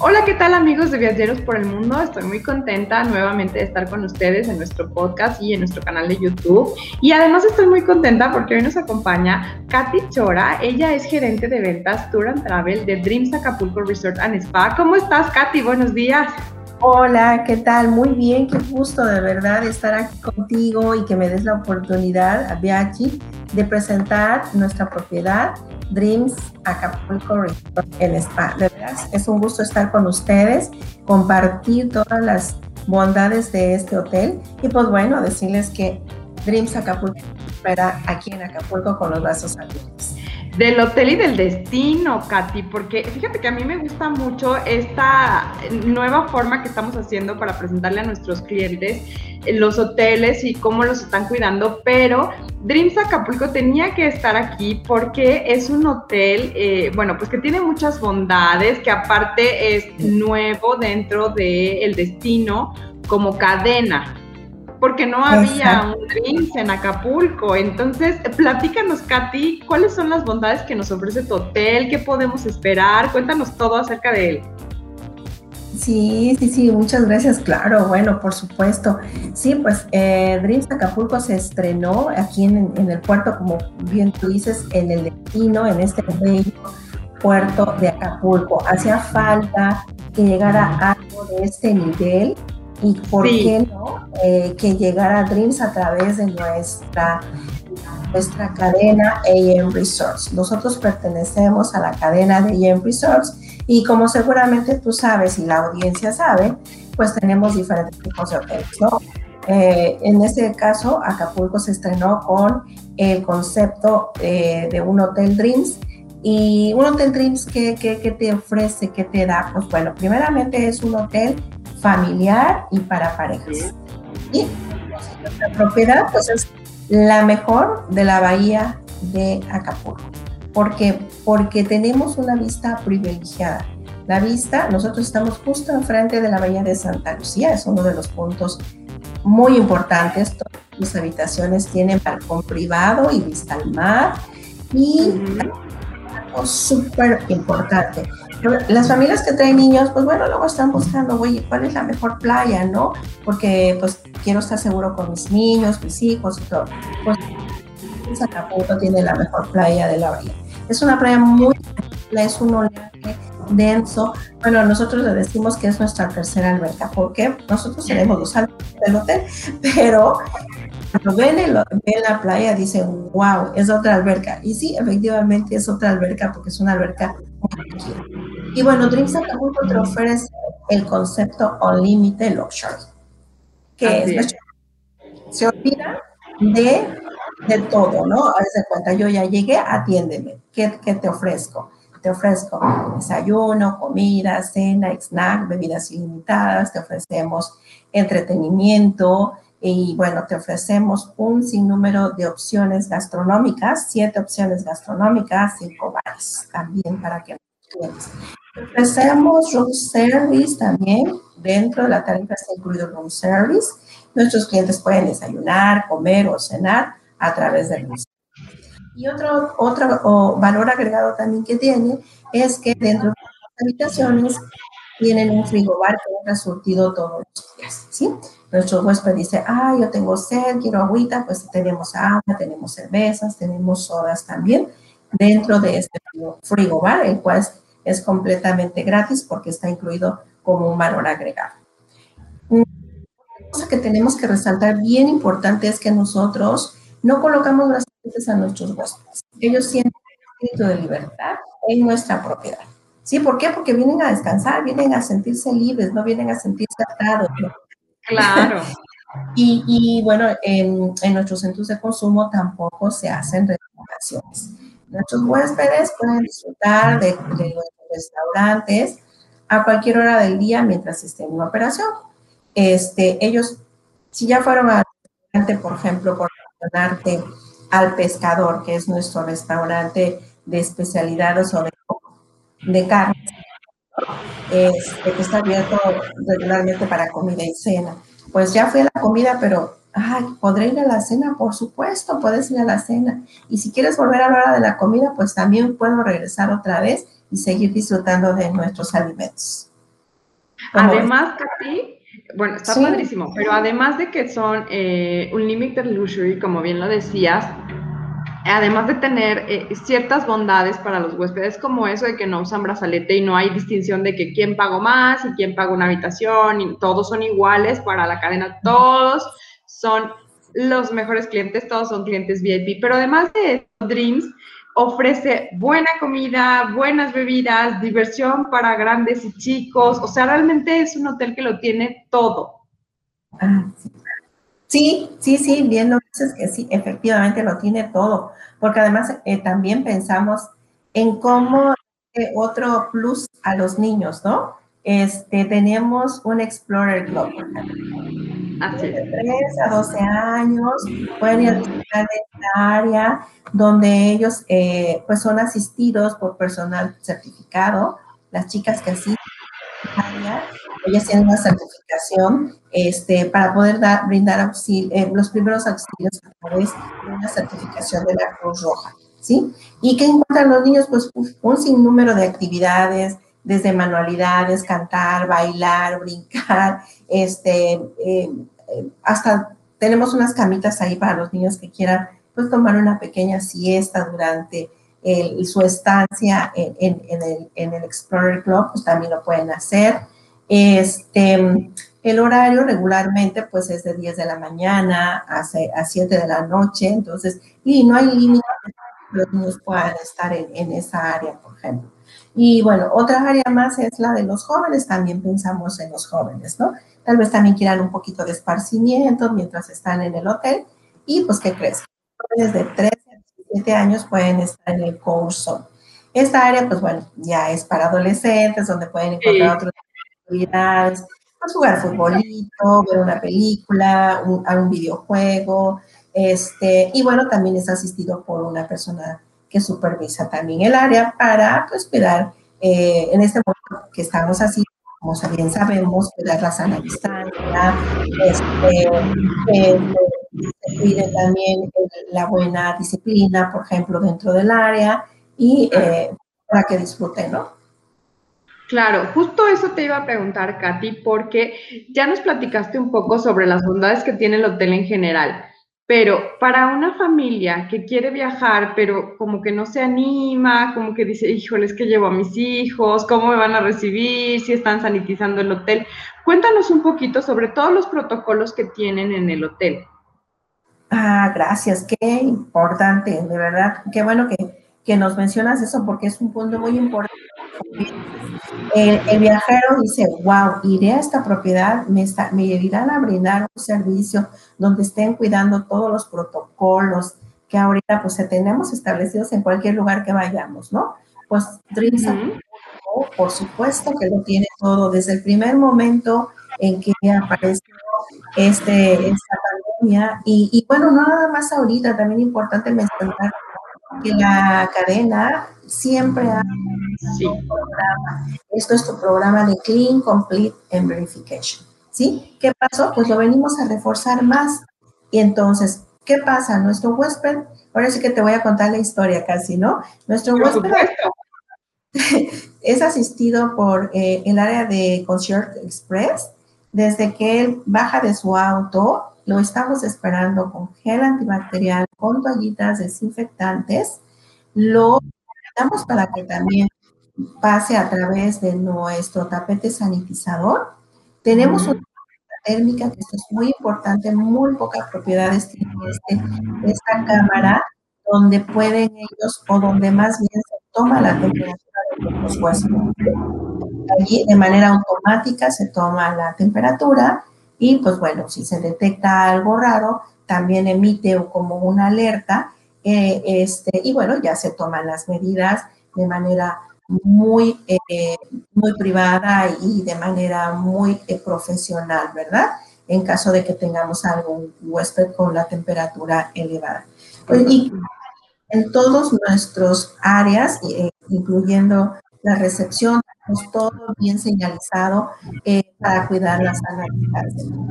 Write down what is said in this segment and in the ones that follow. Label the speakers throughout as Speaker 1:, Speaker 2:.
Speaker 1: Hola, ¿qué tal amigos de Viajeros por el Mundo? Estoy muy contenta nuevamente de estar con ustedes en nuestro podcast y en nuestro canal de YouTube. Y además estoy muy contenta porque hoy nos acompaña Katy Chora. Ella es gerente de ventas Tour and Travel de Dreams Acapulco Resort and Spa. ¿Cómo estás, Katy? Buenos días.
Speaker 2: Hola, ¿qué tal? Muy bien, qué gusto de verdad estar aquí contigo y que me des la oportunidad, a Biachi, de presentar nuestra propiedad Dreams Acapulco Resort en Spa. De verdad, es un gusto estar con ustedes, compartir todas las bondades de este hotel y pues bueno, decirles que Dreams Acapulco espera aquí en Acapulco con los brazos abiertos
Speaker 1: del hotel y del destino, Katy, porque fíjate que a mí me gusta mucho esta nueva forma que estamos haciendo para presentarle a nuestros clientes los hoteles y cómo los están cuidando, pero Dreams Acapulco tenía que estar aquí porque es un hotel, eh, bueno, pues que tiene muchas bondades, que aparte es nuevo dentro del destino como cadena porque no había un Dreams en Acapulco. Entonces, platícanos, Katy, ¿cuáles son las bondades que nos ofrece tu hotel? ¿Qué podemos esperar? Cuéntanos todo acerca de él.
Speaker 2: Sí, sí, sí, muchas gracias, claro, bueno, por supuesto. Sí, pues eh, Dreams Acapulco se estrenó aquí en, en, el puerto, como bien tú dices, en el destino, en este bello puerto de Acapulco. Hacía falta que llegara algo de este nivel y por qué no eh, que llegara Dreams a través de nuestra nuestra cadena AM Resorts. Nosotros pertenecemos a la cadena de AM Resorts y como seguramente tú sabes y la audiencia sabe, pues tenemos diferentes tipos de hoteles, ¿no? Eh, en este caso, Acapulco se estrenó con el concepto eh, de un Hotel Dreams. Y un Hotel Dreams, ¿qué, ¿qué, qué, te ofrece? ¿Qué te da? Pues bueno, primeramente es un hotel familiar y para parejas. Y nuestra propiedad pues es la mejor de la bahía de Acapulco. ¿Por qué? Porque tenemos una vista privilegiada. La vista, nosotros estamos justo enfrente de la bahía de Santa Lucía, es uno de los puntos muy importantes. Todas las habitaciones tienen balcón privado y vista al mar. Y algo súper importante, las familias que traen niños, pues bueno, luego están buscando, oye, ¿cuál es la mejor playa, no? Porque pues quiero estar seguro con mis niños, mis hijos y todo. Pues Acapulco tiene la mejor playa de la bahía. Es una playa muy es un oleaje denso. Bueno, nosotros le decimos que es nuestra tercera alberca, porque nosotros tenemos los albercas del hotel, pero cuando ven, el, ven, la playa dicen, wow, es otra alberca. Y sí, efectivamente es otra alberca porque es una alberca y bueno, Dreams Acapulco te ofrece el concepto Unlimited Luxury, que es, se olvida de, de todo, ¿no? A veces cuenta, yo ya llegué, atiéndeme, ¿qué, ¿qué te ofrezco? Te ofrezco desayuno, comida, cena, snack, bebidas ilimitadas, te ofrecemos entretenimiento, y bueno, te ofrecemos un sinnúmero de opciones gastronómicas, siete opciones gastronómicas, cinco bares también para que clientes. Ofrecemos room service también, dentro de la tarifa está incluido room service. Nuestros clientes pueden desayunar, comer o cenar a través del room Y otro, otro valor agregado también que tiene es que dentro de las habitaciones tienen un frigobar que es surtido todos los días, ¿sí? Nuestro huésped dice, ah, yo tengo sed, quiero agüita, pues tenemos agua, tenemos cervezas, tenemos sodas también dentro de este frigobar, el cual es, completamente gratis porque está incluido como un valor agregado. Una cosa que tenemos que resaltar bien importante es que nosotros no colocamos las a nuestros huéspedes. Ellos sienten el espíritu de libertad en nuestra propiedad. ¿Sí? ¿Por qué? Porque vienen a descansar, vienen a sentirse libres, no vienen a sentirse atados.
Speaker 1: Claro.
Speaker 2: y, y, bueno, en, en, nuestros centros de consumo tampoco se hacen recomendaciones. Nuestros huéspedes pueden disfrutar de, de restaurantes a cualquier hora del día mientras estén en operación. Este, ellos, si ya fueron al restaurante, por ejemplo, por mencionarte al pescador, que es nuestro restaurante de especialidades o de carne, este, que está abierto regularmente para comida y cena. Pues ya fui a la comida, pero ay, ¿podré ir a la cena? Por supuesto, puedes ir a la cena. Y si quieres volver a la hora de la comida, pues también puedo regresar otra vez y seguir disfrutando de nuestros alimentos.
Speaker 1: Además, Katy, bueno, está padrísimo, pero además de que son eh, un limited luxury, como bien lo decías, además de tener eh, ciertas bondades para los huéspedes, como eso de que no usan brazalete y no hay distinción de que quién pagó más y quién paga una habitación, y todos son iguales para la cadena, todos son los mejores clientes, todos son clientes VIP, pero además de Dreams ofrece buena comida, buenas bebidas, diversión para grandes y chicos, o sea, realmente es un hotel que lo tiene todo.
Speaker 2: Ah. Sí, sí, bien lo dices que sí, efectivamente lo tiene todo, porque además eh, también pensamos en cómo otro plus a los niños, ¿no? Este, tenemos un Explorer Club. De 3 a 12 años pueden ir a visitar esta área donde ellos eh, pues son asistidos por personal certificado. Las chicas que asisten ellas tienen una certificación este, para poder dar, brindar auxilio, eh, los primeros auxilios a través de una certificación de la Cruz Roja. ¿Sí? ¿Y qué encuentran los niños? Pues un sinnúmero de actividades, desde manualidades, cantar, bailar, brincar, este, eh, hasta tenemos unas camitas ahí para los niños que quieran pues tomar una pequeña siesta durante su estancia en, el, en, el, Explorer Club, pues también lo pueden hacer. Este, el horario regularmente pues es de 10 de la mañana a, a 7 de la noche, entonces, y no hay límite que los niños puedan estar en, en esa área, por ejemplo. Y bueno, otra área más es la de los jóvenes, también pensamos en los jóvenes, ¿no? Tal vez también quieran un poquito de esparcimiento mientras están en el hotel y pues, ¿qué crees? Jóvenes de 13 a 17 años pueden estar en el curso. Esta área, pues bueno, ya es para adolescentes, donde pueden encontrar otras actividades, pues, jugar futbolito, ver una película, un, un videojuego, este, y bueno, también es asistido por una persona que supervisa también el área para pues cuidar eh, en este momento que estamos así, como bien sabemos, cuidar la sana distancia, este, también la buena disciplina, por ejemplo, dentro del área y eh, para que disfruten, ¿no?
Speaker 1: Claro, justo eso te iba a preguntar, Katy, porque ya nos platicaste un poco sobre las bondades que tiene el hotel en general. Pero para una familia que quiere viajar, pero como que no se anima, como que dice, híjole, es que llevo a mis hijos, ¿cómo me van a recibir? Si están sanitizando el hotel. Cuéntanos un poquito sobre todos los protocolos que tienen en el hotel.
Speaker 2: Ah, gracias, qué importante, de verdad. Qué bueno que, que nos mencionas eso porque es un punto muy importante. El, viajero dice, wow, iré a esta propiedad, me, me irán a brindar un servicio donde estén cuidando todos los protocolos que ahorita pues tenemos establecidos en cualquier lugar que vayamos, ¿no? Pues Dreams por supuesto que lo tiene todo. Desde el primer momento en que apareció este, esta pandemia y, y bueno, no nada más ahorita, también importante mencionar que la cadena siempre ha sí. programa. Esto es tu programa de Clean, Complete and Verification. ¿Sí? ¿Qué pasó? Pues lo venimos a reforzar más. Y entonces, ¿qué pasa? Nuestro huésped, ahora sí que te voy a contar la historia casi, ¿no? Nuestro huésped es asistido por eh, el área de Concierge Express. Desde que él baja de su auto, lo estamos esperando con gel antibacterial, con toallitas desinfectantes. Lo damos para que también pase a través de nuestro tapete sanitizador. Tenemos una térmica, que esto es muy importante, muy pocas propiedades tiene este, esta cámara, donde pueden ellos, o donde más bien se toma la temperatura de los huesos. Allí de manera automática se toma la temperatura y pues bueno, si se detecta algo raro, también emite como una alerta eh, este, y bueno, ya se toman las medidas de manera muy, eh, muy privada y de manera muy eh, profesional, ¿verdad? En caso de que tengamos algún huésped con la temperatura elevada. Y en todos nuestros áreas, incluyendo la recepción, tenemos todo bien señalizado para cuidar la salud.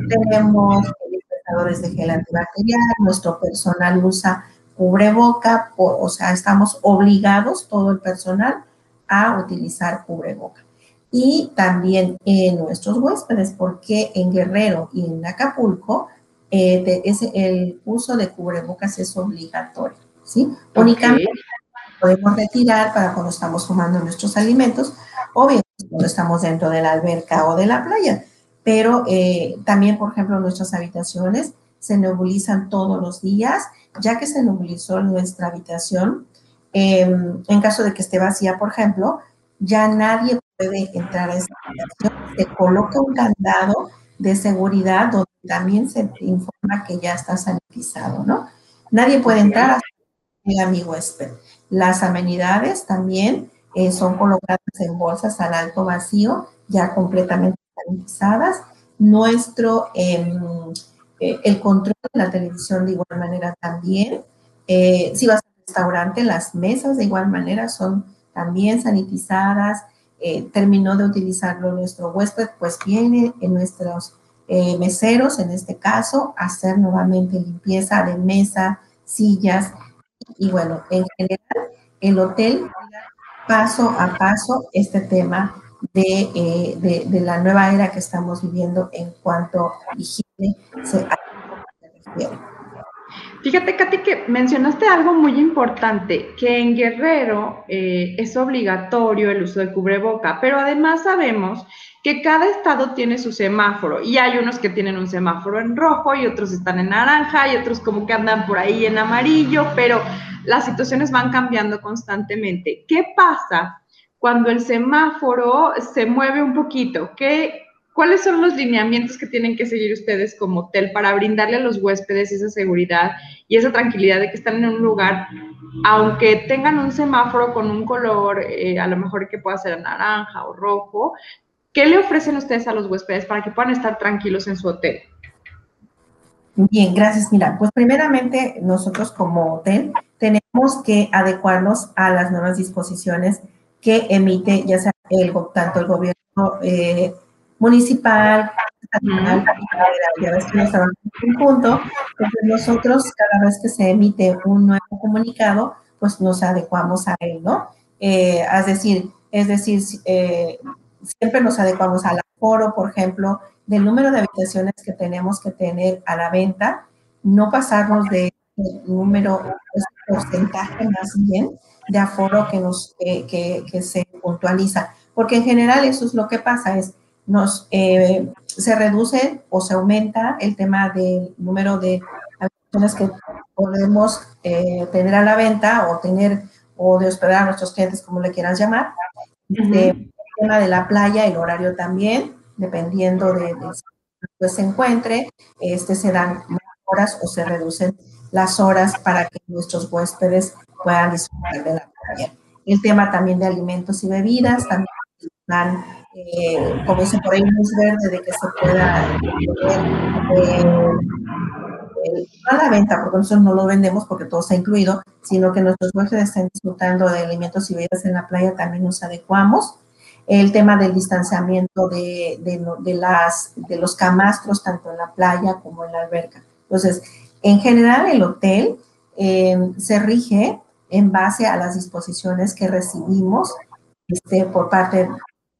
Speaker 2: Tenemos despertadores de gel antibacterial, nuestro personal usa cubreboca, o sea, estamos obligados, todo el personal, a utilizar cubreboca. y también en nuestros huéspedes, porque en Guerrero y en Acapulco eh, el uso de cubrebocas es obligatorio, ¿sí? Únicamente podemos retirar para cuando estamos tomando nuestros alimentos o bien cuando estamos dentro de la alberca o de la playa. Pero eh, también, por ejemplo, nuestras habitaciones se nebulizan todos los días, ya que se nebulizó nuestra habitación. Em, en caso de que esté vacía, por ejemplo, ya nadie puede entrar a esa habitación. Se coloca un candado de seguridad donde también se informa que ya está sanitizado, ¿no? Nadie puede entrar a mi amigo huésped. Las amenidades también eh, son colocadas en bolsas al alto vacío, ya completamente sanitizadas. Nuestro, em, eh, el control de la televisión de igual manera también. Eh, si vas al restaurante, las mesas de igual manera son también sanitizadas. terminó de utilizarlo nuestro huésped, pues viene en nuestros meseros, en este caso, hacer nuevamente limpieza de mesa, sillas, y bueno, en general, el hotel paso a paso este tema de, eh, de, la nueva era que estamos viviendo en cuanto a higiene se
Speaker 1: Fíjate, Katy, que mencionaste algo muy importante, que en Guerrero eh, es obligatorio el uso de cubreboca, pero además sabemos que cada estado tiene su semáforo y hay unos que tienen un semáforo en rojo y otros están en naranja y otros como que andan por ahí en amarillo, pero las situaciones van cambiando constantemente. ¿Qué pasa cuando el semáforo se mueve un poquito? ¿Qué, ¿Cuáles son los lineamientos que tienen que seguir ustedes como hotel para brindarle a los huéspedes esa seguridad y esa tranquilidad de que están en un lugar, aunque tengan un semáforo con un color, eh, a lo mejor que pueda ser naranja o rojo, ¿qué le ofrecen ustedes a los huéspedes para que puedan estar tranquilos en su hotel?
Speaker 2: Bien, gracias. Mira, pues primeramente nosotros como hotel tenemos que adecuarnos a las nuevas disposiciones que emite ya sea el, tanto el gobierno eh, municipal, nacional ya ves que nos trabajamos en conjunto, entonces nosotros cada vez que se emite un nuevo comunicado, pues nos adecuamos a él, ¿no? Eh, es decir, es decir, eh, siempre nos adecuamos al aforo, por ejemplo, del número de habitaciones que tenemos que tener a la venta, no pasarnos de número, ese porcentaje más bien de aforo que, nos, que, que se puntualiza, porque en general eso es lo que pasa, es nos, eh, se reduce o se aumenta el tema del número de habitaciones que podemos eh, tener a la venta o tener o de hospedar a nuestros clientes, como le quieras llamar. Este, tema de la playa, el horario también, dependiendo de, de se encuentre, este, se dan más horas o se reducen las horas para que nuestros huéspedes puedan disfrutar de la playa. El tema también de alimentos y bebidas, también dan eh, como dice por ahí, luz verde de que se pueda eh, eh, a la venta, porque nosotros no lo vendemos porque todo está incluido, sino que nuestros huéspedes estén disfrutando de alimentos y bebidas en la playa, también nos adecuamos. El tema del distanciamiento de, de, las, de los camastros, tanto en la playa como en la alberca. Entonces, en general, el hotel se rige en base a las disposiciones que recibimos este, por parte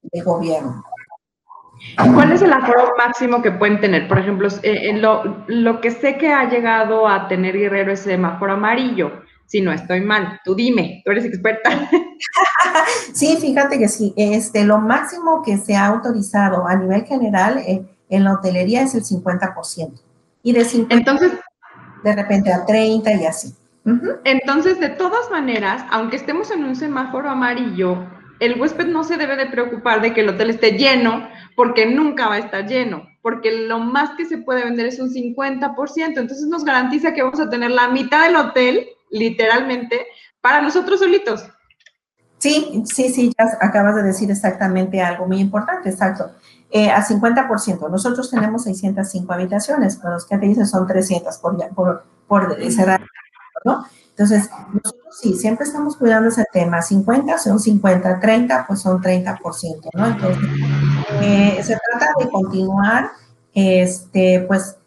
Speaker 2: de gobierno.
Speaker 1: ¿Cuál es el aforo máximo que pueden tener? Por ejemplo, eh, lo, lo, que sé que ha llegado a tener Guerrero es semáforo amarillo. Si no estoy mal, tú dime, tú eres experta.
Speaker 2: sí, fíjate que sí. Este, lo máximo que se ha autorizado a nivel general eh, en la hotelería es el 50%. Y de 50
Speaker 1: Entonces,
Speaker 2: de repente a 30 y así.
Speaker 1: Entonces, de todas maneras, aunque estemos en un semáforo amarillo, el huésped no se debe de preocupar de que el hotel esté lleno, porque nunca va a estar lleno, porque lo más que se puede vender es un 50%, entonces nos garantiza que vamos a tener la mitad del hotel, literalmente, para nosotros solitos.
Speaker 2: Sí, sí, sí, ya acabas de decir exactamente algo muy importante, exacto. Eh, a 50%, nosotros tenemos 605 habitaciones, pero los que te dicen son 300 por, por, por cerrar, ¿no? Entonces, nosotros sí, siempre estamos cuidando ese tema. 50 son 50, 30 pues son 30%, ¿no? Entonces, eh, se trata de continuar, este, pues,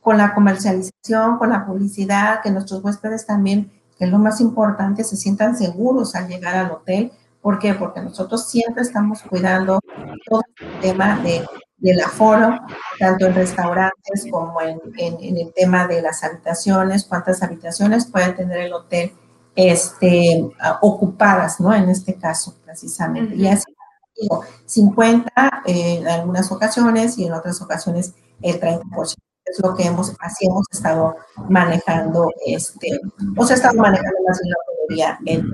Speaker 2: con la comercialización, con la publicidad, que nuestros huéspedes también, que es lo más importante, se sientan seguros al llegar al hotel, ¿Por qué? Porque nosotros siempre estamos cuidando todo el tema de, del aforo, tanto en restaurantes como en, el tema de las habitaciones, cuántas habitaciones puede tener el hotel este, ocupadas, ¿no? En este caso, precisamente. Y así, digo, 50 en algunas ocasiones y en otras ocasiones el 30% es lo que hemos, así hemos estado manejando, este, o se ha estado manejando más en la mayoría en,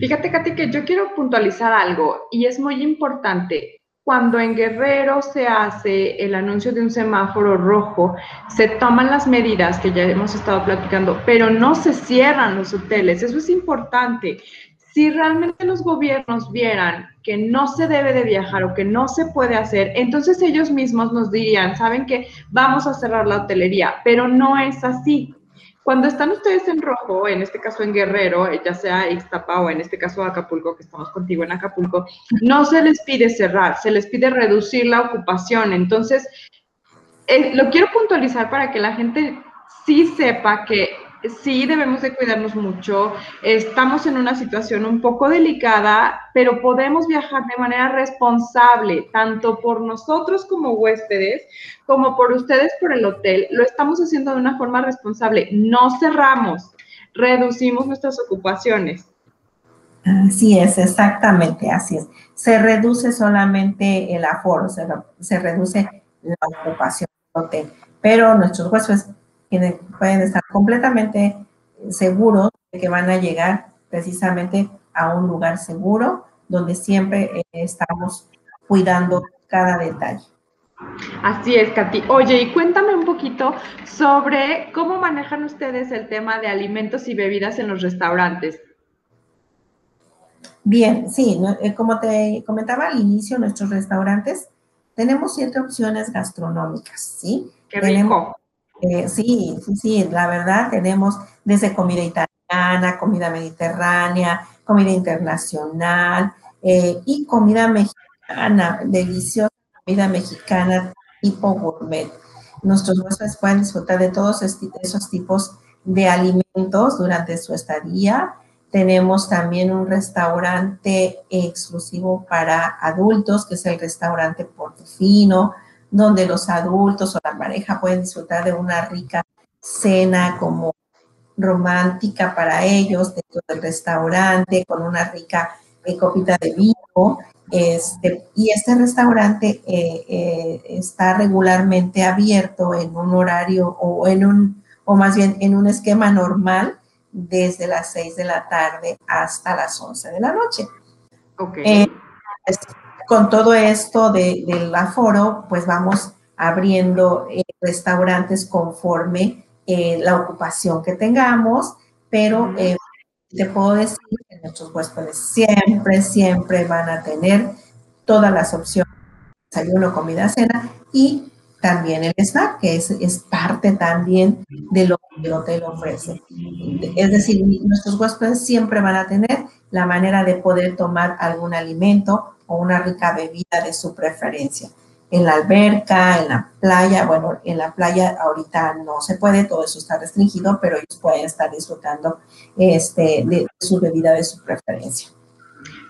Speaker 1: Fíjate, Katy, que yo quiero puntualizar algo y es muy importante. Cuando en Guerrero se hace el anuncio de un semáforo rojo, se toman las medidas que ya hemos estado platicando, pero no se cierran los hoteles. Eso es importante si realmente los gobiernos vieran que no se debe de viajar o que no se puede hacer, entonces ellos mismos nos dirían, saben que vamos a cerrar la hotelería, pero no es así. Cuando están ustedes en rojo, en este caso en Guerrero, ya sea Ixtapa o en este caso Acapulco, que estamos contigo en Acapulco, no se les pide cerrar, se les pide reducir la ocupación. Entonces, eh, lo quiero puntualizar para que la gente sí sepa que sí debemos de cuidarnos mucho. Estamos en una situación un poco delicada, pero podemos viajar de manera responsable, tanto por nosotros como huéspedes, como por ustedes por el hotel. Lo estamos haciendo de una forma responsable. No cerramos, reducimos nuestras ocupaciones.
Speaker 2: Así es, exactamente, así es. Se reduce solamente el aforo, se, se reduce la ocupación del hotel, pero nuestros huéspedes pueden estar completamente seguros de que van a llegar precisamente a un lugar seguro donde siempre eh, estamos cuidando cada detalle.
Speaker 1: Así es, Katy. Oye, y cuéntame un poquito sobre cómo manejan ustedes el tema de alimentos y bebidas en los restaurantes.
Speaker 2: Bien, sí, eh, como te comentaba al inicio, nuestros restaurantes tenemos siete opciones gastronómicas, ¿sí?
Speaker 1: Qué rico.
Speaker 2: Eh, sí, sí, sí, la verdad tenemos desde comida italiana, comida mediterránea, comida internacional eh, y comida mexicana, deliciosa comida mexicana tipo gourmet. Nuestros huéspedes pueden disfrutar de todos esos tipos de alimentos durante su estadía. Tenemos también un restaurante exclusivo para adultos, que es el restaurante Portofino donde los adultos o la pareja pueden disfrutar de una rica cena como romántica para ellos dentro del restaurante con una rica eh, copita de vino. Este, y este restaurante eh, eh, está regularmente abierto en un horario o en un, o más bien en un esquema normal desde las 6 de la tarde hasta las 11 de la noche.
Speaker 1: Okay
Speaker 2: con todo esto del aforo, pues vamos abriendo eh, restaurantes conforme eh, la ocupación que tengamos, pero eh, te puedo decir que nuestros huéspedes siempre, siempre van a tener todas las opciones, desayuno, comida, cena y también el snack, que es, es parte también de lo que el hotel ofrece. Es decir, nuestros huéspedes siempre van a tener la manera de poder tomar algún alimento o una rica bebida de su preferencia. En la alberca, en la playa, bueno, en la playa ahorita no se puede, todo eso está restringido, pero ellos pueden estar disfrutando este, de su bebida de su preferencia.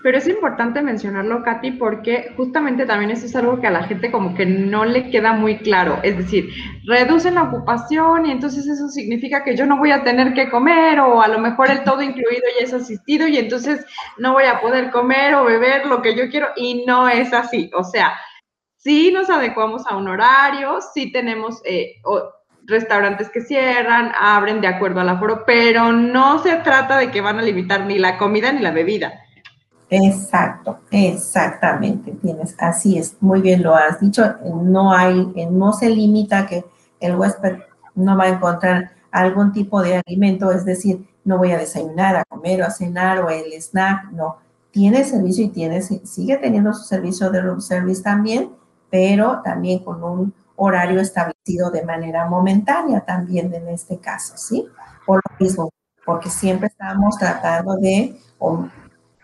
Speaker 1: Pero es importante mencionarlo, Katy, porque justamente también eso es algo que a la gente como que no le queda muy claro. Es decir, reducen la ocupación y entonces eso significa que yo no voy a tener que comer o a lo mejor el todo incluido ya es asistido y entonces no voy a poder comer o beber lo que yo quiero y no es así. O sea, sí nos adecuamos a un horario, sí tenemos... Eh, restaurantes que cierran, abren de acuerdo al aforo, pero no se trata de que van a limitar ni la comida ni la bebida.
Speaker 2: Exacto, exactamente, tienes, así es, muy bien lo has dicho, no hay, no se limita que el huésped no va a encontrar algún tipo de alimento, es decir, no voy a desayunar, a comer o a cenar o el snack, no, tiene servicio y tiene, sigue teniendo su servicio de room service también, pero también con un horario establecido de manera momentánea también en este caso, ¿sí? Por lo mismo, porque siempre estamos tratando de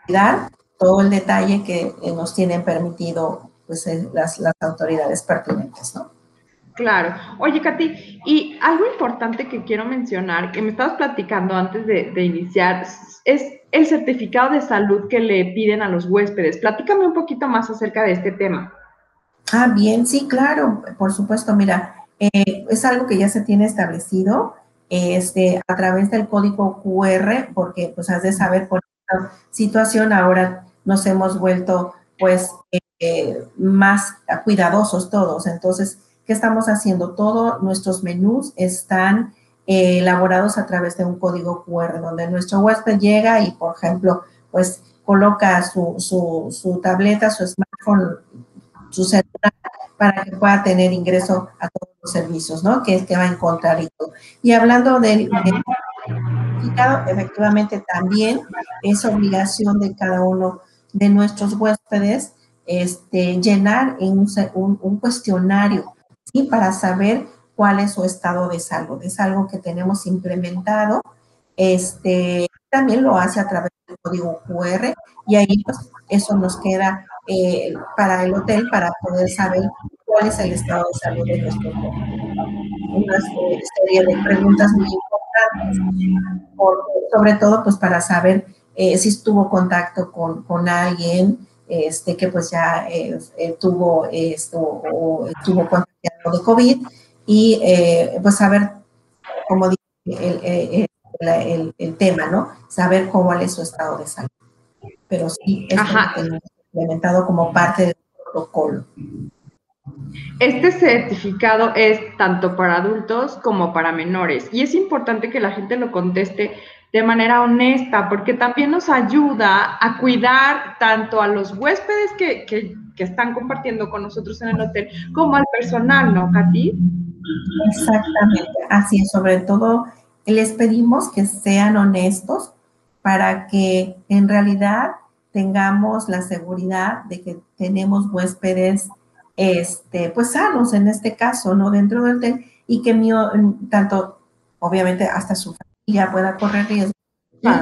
Speaker 2: dar todo el detalle que eh, nos tienen permitido pues, eh, las, las autoridades pertinentes, ¿no?
Speaker 1: Claro. Oye, Katy, y algo importante que quiero mencionar, que me estabas platicando antes de, de, iniciar, es el certificado de salud que le piden a los huéspedes. Platícame un poquito más acerca de este tema.
Speaker 2: Ah, bien, sí, claro, por supuesto. Mira, eh, es algo que ya se tiene establecido este, a través del código QR, porque pues has de saber por situación ahora nos hemos vuelto pues eh, más cuidadosos todos. Entonces, ¿qué estamos haciendo? Todos nuestros menús están eh, elaborados a través de un código QR, donde nuestro huésped llega y, por ejemplo, pues coloca su, su, su tableta, su smartphone, su celular para que pueda tener ingreso a todos los servicios, ¿no? Que es que va a encontrar y todo. Y hablando del efectivamente también es obligación de cada uno de nuestros huéspedes este, llenar un, un, cuestionario. Para saber cuál es su estado de salud. Es algo que tenemos implementado. Este, también lo hace a través del código QR y ahí pues eso nos queda eh, para el hotel para poder saber cuál es el estado de salud de nuestro hotel. Una serie de preguntas muy importantes, sobre todo pues para saber eh, si estuvo contacto con, con alguien este, que pues ya eh, tuvo esto o estuvo contagiado de COVID y pues saber, como dije, el, el, el, tema, ¿no? Saber cómo es su estado de salud. Pero sí, es implementado como parte del protocolo.
Speaker 1: Este certificado es tanto para adultos como para menores y es importante que la gente lo conteste de manera honesta porque también nos ayuda a cuidar tanto a los huéspedes que, que, están compartiendo con nosotros en el hotel como al personal, ¿no, Katy?
Speaker 2: Exactamente, así es, sobre todo les pedimos que sean honestos para que en realidad tengamos la seguridad de que tenemos huéspedes este, pues sanos en este caso, ¿no? Dentro del hotel y que mío, tanto, obviamente, hasta su familia pueda correr riesgo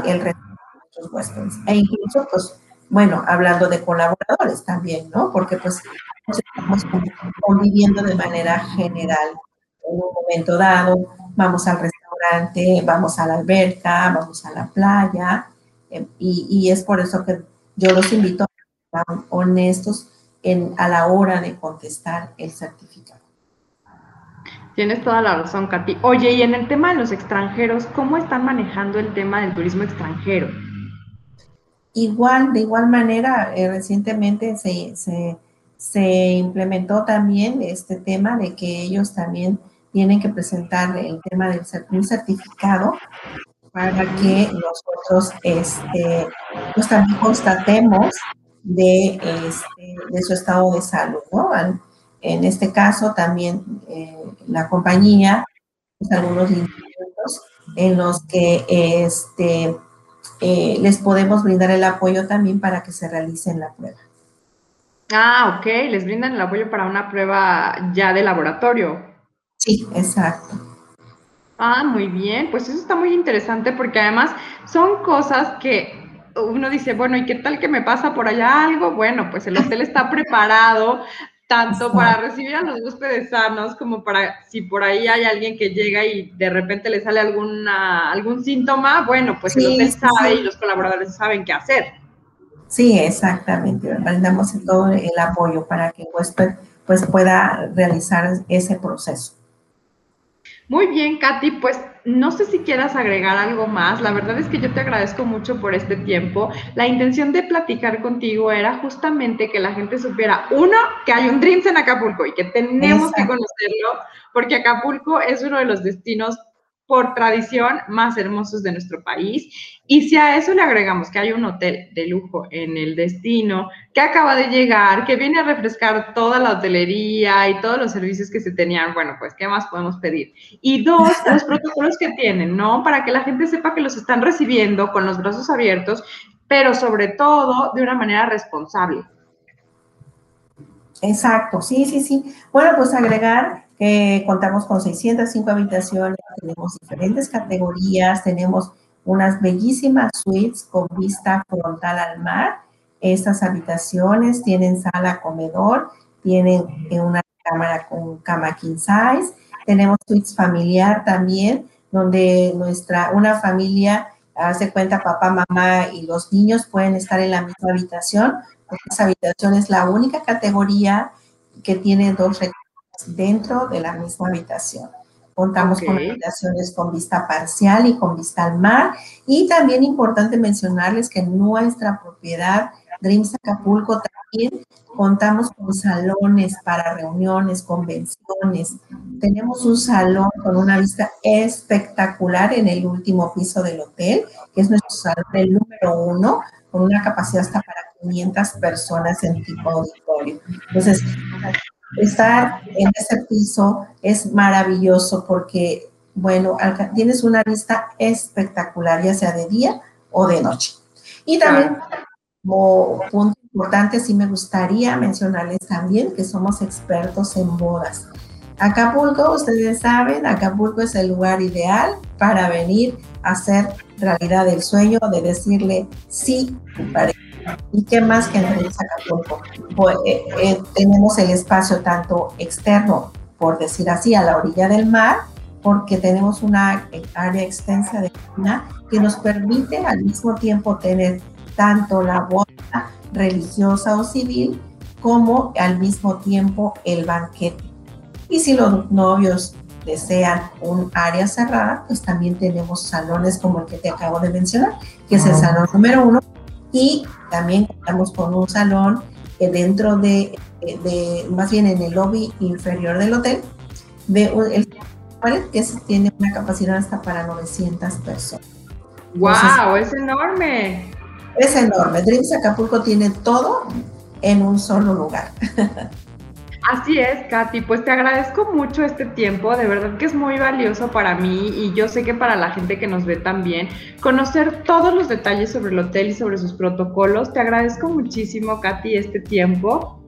Speaker 2: el resto de nuestros huéspedes. E incluso, pues, bueno, hablando de colaboradores también, ¿no? Porque pues estamos conviviendo de manera general. En un momento dado, vamos al restaurante, vamos a la alberca, vamos a la playa, eh, y, y es por eso que yo los invito a ser honestos en, a la hora de contestar el certificado.
Speaker 1: Tienes toda la razón, Katy. Oye, y en el tema de los extranjeros, ¿cómo están manejando el tema del turismo extranjero?
Speaker 2: Igual, de igual manera, eh, recientemente se, se, se, implementó también este tema de que ellos también tienen que presentar el tema del un certificado para que nosotros este, pues también constatemos de, este, de su estado de salud, ¿no? En este caso también eh, la compañía, pues, algunos lineamientos en los que este, eh, les podemos brindar el apoyo también para que se realicen la prueba.
Speaker 1: Ah, ok, les brindan el apoyo para una prueba ya de laboratorio.
Speaker 2: Sí, exacto.
Speaker 1: Ah, muy bien, pues eso está muy interesante porque además son cosas que uno dice, bueno, ¿y qué tal que me pasa por allá algo? Bueno, pues el hotel está preparado tanto para recibir a los huéspedes sanos como para si por ahí hay alguien que llega y de repente le sale alguna, algún síntoma, bueno, pues el hotel sabe y los colaboradores saben qué hacer.
Speaker 2: Sí, exactamente. Brindamos todo el apoyo para que el huésped pues pueda realizar ese proceso.
Speaker 1: Muy bien, Katy, pues no sé si quieras agregar algo más. La verdad es que yo te agradezco mucho por este tiempo. La intención de platicar contigo era justamente que la gente supiera, uno, que hay un Dreams en Acapulco y que tenemos que conocerlo, porque Acapulco es uno de los destinos por tradición más hermosos de nuestro país. Y si a eso le agregamos que hay un hotel de lujo en el destino, que acaba de llegar, que viene a refrescar toda la hotelería y todos los servicios que se tenían, bueno, pues, ¿qué más podemos pedir? Y dos, los protocolos que tienen, ¿no? Para que la gente sepa que los están recibiendo con los brazos abiertos, pero sobre todo de una manera responsable.
Speaker 2: Exacto, sí, sí, sí. Bueno, pues agregar que contamos con 605 habitaciones, tenemos diferentes categorías, tenemos unas bellísimas suites con vista frontal al mar. Estas habitaciones tienen sala comedor, tienen una cámara con cama king size. Tenemos suites familiar también, donde nuestra, una familia hace cuenta papá, mamá y los niños pueden estar en la misma habitación. Esa habitación es la única categoría que tiene dos recámaras dentro de la misma habitación. Contamos con habitaciones con vista parcial y con vista al mar. Y también importante mencionarles que nuestra propiedad, Dreams Acapulco, también contamos con salones para reuniones, convenciones. Tenemos un salón con una vista espectacular en el último piso del hotel, que es nuestro salón número uno, con una capacidad hasta para 500 personas en tipo auditorio. Entonces, estar en ese piso es maravilloso porque, bueno, tienes una vista espectacular, ya sea de día o de noche. Y también, como punto importante, sí me gustaría mencionarles también que somos expertos en bodas. Acapulco, ustedes saben, Acapulco es el lugar ideal para venir a hacer realidad el sueño de decirle sí a ¿Y qué más que en Acapulco? Pues, eh, eh, tenemos el espacio tanto externo, por decir así, a la orilla del mar, porque tenemos una área extensa de cocina que nos permite al mismo tiempo tener tanto la boda religiosa o civil como al mismo tiempo el banquete. Y si los novios desean un área cerrada, pues también tenemos salones como el que te acabo de mencionar, que es el salón número uno, y también contamos con un salón que dentro de, más bien en el lobby inferior del hotel, de el que tiene una capacidad hasta para 900 personas.
Speaker 1: ¡Wow! es enorme.
Speaker 2: Es enorme. Dreams Acapulco tiene todo en un solo lugar.
Speaker 1: Así es, Katy. Pues te agradezco mucho este tiempo. De verdad que es muy valioso para mí y yo sé que para la gente que nos ve también. Conocer todos los detalles sobre el hotel y sobre sus protocolos. Te agradezco muchísimo, Katy, este tiempo.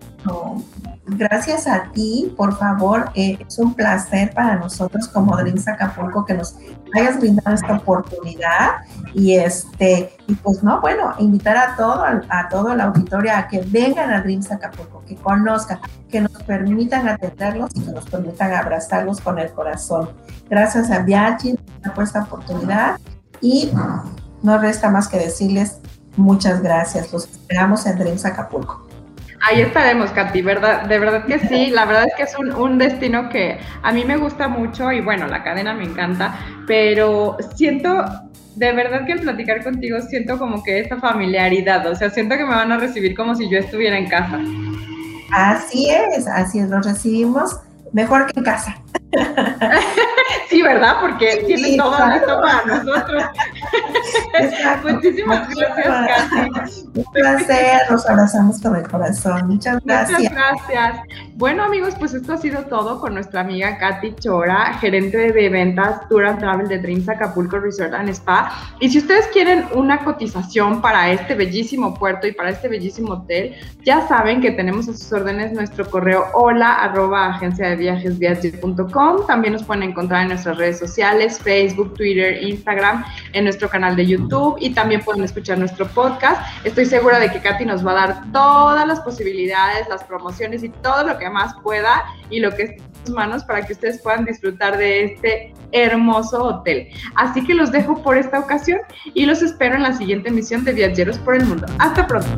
Speaker 2: Gracias a ti, por favor, eh, es un placer para nosotros como Dreams Acapulco que nos hayas brindado esta oportunidad y este y pues no, bueno, invitar a todo a, todo la auditoria a que vengan a Dreams Acapulco, que conozcan, que nos permitan atenderlos y que nos permitan abrazarlos con el corazón. Gracias a Biachi por esta oportunidad y no resta más que decirles muchas gracias. Los esperamos en Dreams Acapulco.
Speaker 1: Ahí estaremos, Katy, ¿verdad? De verdad que sí, la verdad es que es un, destino que a mí me gusta mucho y bueno, la cadena me encanta, pero siento, de verdad que al platicar contigo siento como que esta familiaridad, o sea, siento que me van a recibir como si yo estuviera en casa.
Speaker 2: Así es, así es, los recibimos mejor que en casa.
Speaker 1: Sí, ¿verdad? Porque tiene todo esto para nosotros. Muchísimas gracias, Katy.
Speaker 2: Un placer, nos abrazamos con el corazón. Muchas gracias.
Speaker 1: Muchas gracias. Bueno, amigos, pues esto ha sido todo con nuestra amiga Katy Chora, gerente de ventas Tour and Travel de Dreams Acapulco Resort and Spa. Y si ustedes quieren una cotización para este bellísimo puerto y para este bellísimo hotel, ya saben que tenemos a sus órdenes nuestro correo hola arroba agencia de viajes También nos pueden encontrar en nuestras redes sociales, Facebook, Twitter, Instagram, en nuestro canal de YouTube y también pueden escuchar nuestro podcast. Estoy segura de que Katy nos va a dar todas las posibilidades, las promociones y todo lo más pueda y lo que esté en sus manos para que ustedes puedan disfrutar de este hermoso hotel. Así que los dejo por esta ocasión y los espero en la siguiente emisión de Viajeros por el Mundo. Hasta pronto.